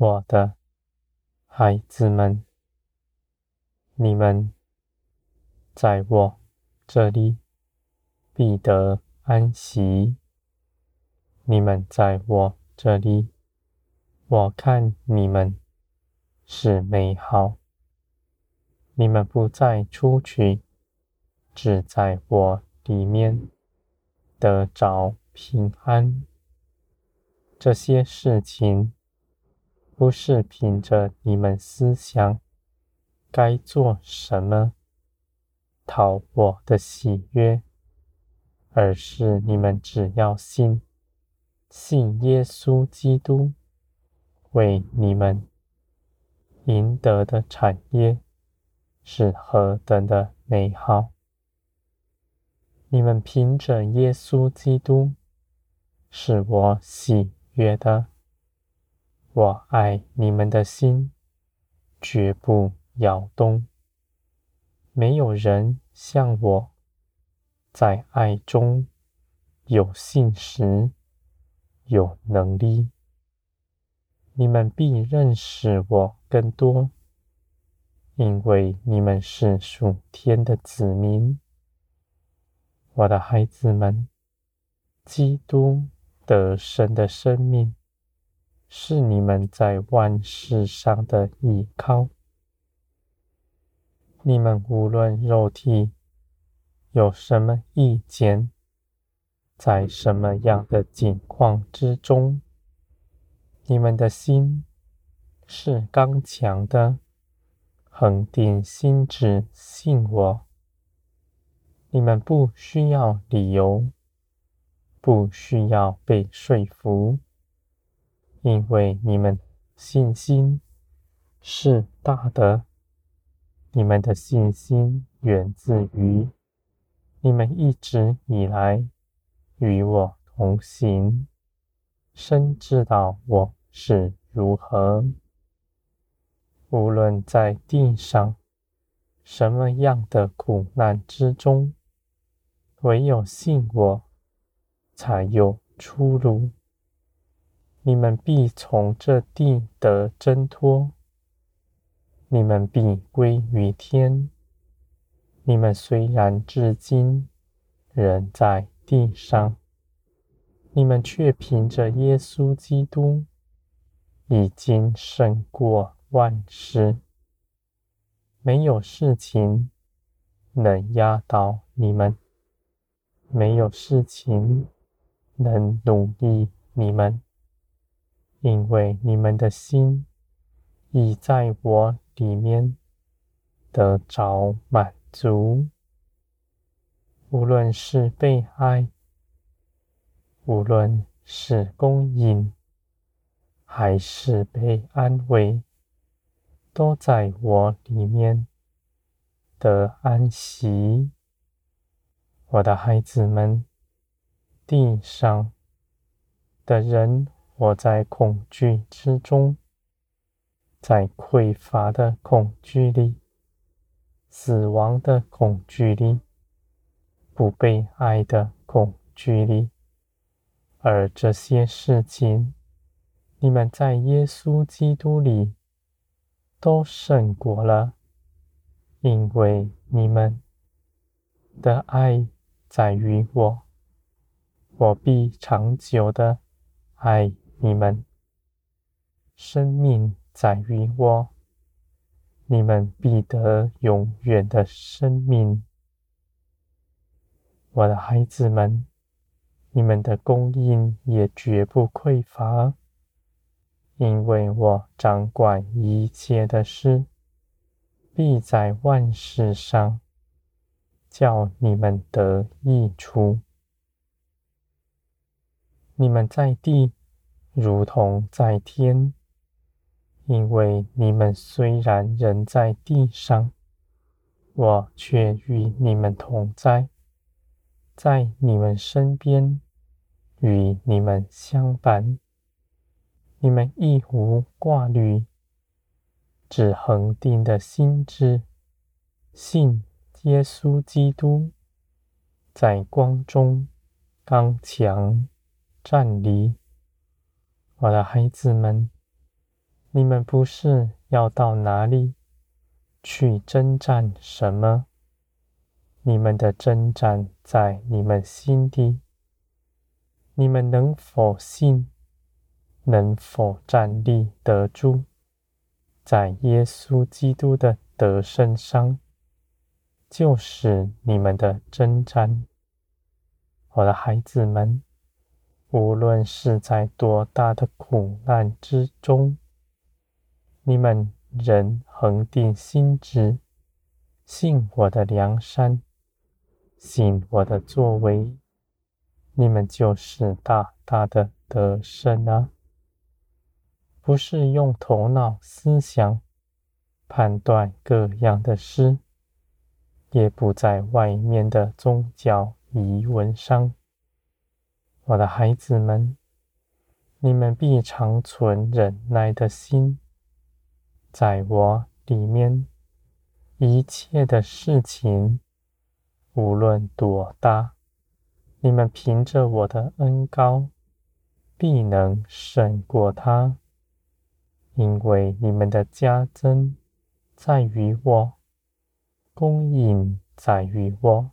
我的孩子们，你们在我这里必得安息。你们在我这里，我看你们是美好。你们不再出去，只在我里面得着平安。这些事情。不是凭着你们思想该做什么讨我的喜悦，而是你们只要信，信耶稣基督为你们赢得的产业是何等的美好！你们凭着耶稣基督是我喜悦的。我爱你们的心绝不摇动。没有人像我在爱中有信实、有能力。你们必认识我更多，因为你们是属天的子民。我的孩子们，基督得胜的生命。是你们在万事上的依靠。你们无论肉体有什么意见，在什么样的境况之中，你们的心是刚强的，恒定心志信我。你们不需要理由，不需要被说服。因为你们信心是大的，你们的信心源自于你们一直以来与我同行，深知道我是如何。无论在地上什么样的苦难之中，唯有信我，才有出路。你们必从这地得挣脱，你们必归于天。你们虽然至今仍在地上，你们却凭着耶稣基督已经胜过万事。没有事情能压倒你们，没有事情能奴役你们。因为你们的心已在我里面得着满足，无论是被爱，无论是供应，还是被安慰，都在我里面得安息。我的孩子们，地上的人。我在恐惧之中，在匮乏的恐惧里，死亡的恐惧里，不被爱的恐惧里，而这些事情，你们在耶稣基督里都胜过了，因为你们的爱在于我，我必长久的爱。你们生命在于我，你们必得永远的生命。我的孩子们，你们的供应也绝不匮乏，因为我掌管一切的事，必在万事上叫你们得益处。你们在地。如同在天，因为你们虽然人在地上，我却与你们同在，在你们身边，与你们相伴。你们亦无挂虑，只恒定的心志，信耶稣基督，在光中刚强站立。我的孩子们，你们不是要到哪里去征战什么？你们的征战在你们心底。你们能否信？能否站立得住？在耶稣基督的得胜上，就是你们的征战。我的孩子们，无论是在多大的苦难之中，你们仍恒定心志，信我的良善，信我的作为。你们就是大大的得胜啊！不是用头脑思想判断各样的事，也不在外面的宗教仪文上。我的孩子们，你们必常存忍耐的心，在我里面，一切的事情，无论多大。你们凭着我的恩高，必能胜过他，因为你们的加增在于我，供应在于我，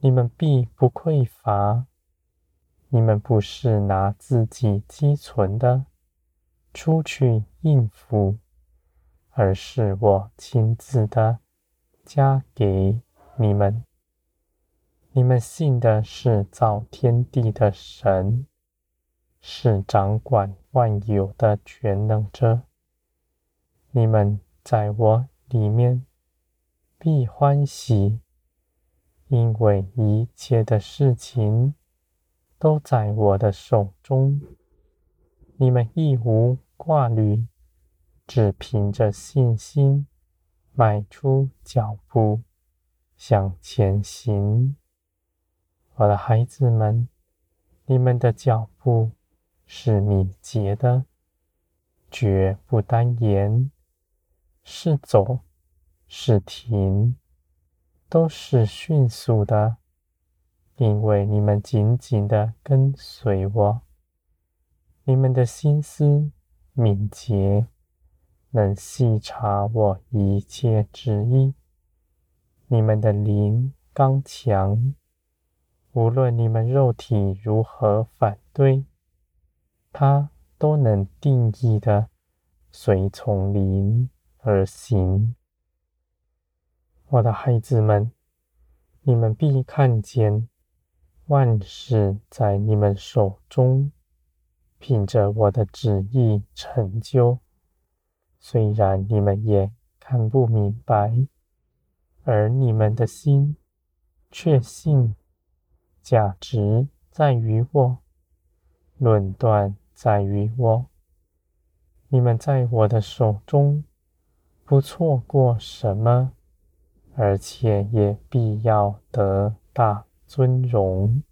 你们必不匮乏。你们不是拿自己积存的出去应付，而是我亲自的加给你们。你们信的是造天地的神，是掌管万有的全能者。你们在我里面必欢喜，因为一切的事情都在我的手中。你们亦无挂虑，只凭着信心迈出脚步向前行。我的孩子们，你们的脚步是敏捷的，绝不单言；是走，是停，都是迅速的，因为你们紧紧的跟随我。你们的心思敏捷，能细察我一切旨意；你们的灵刚强。无论你们肉体如何反对，它都能定义的随从灵而行。我的孩子们，你们必看见万事在你们手中，凭着我的旨意成就。虽然你们也看不明白，而你们的心确信。价值在于我，论断在于我。你们在我的手中，不错过什么，而且也必要得大尊荣。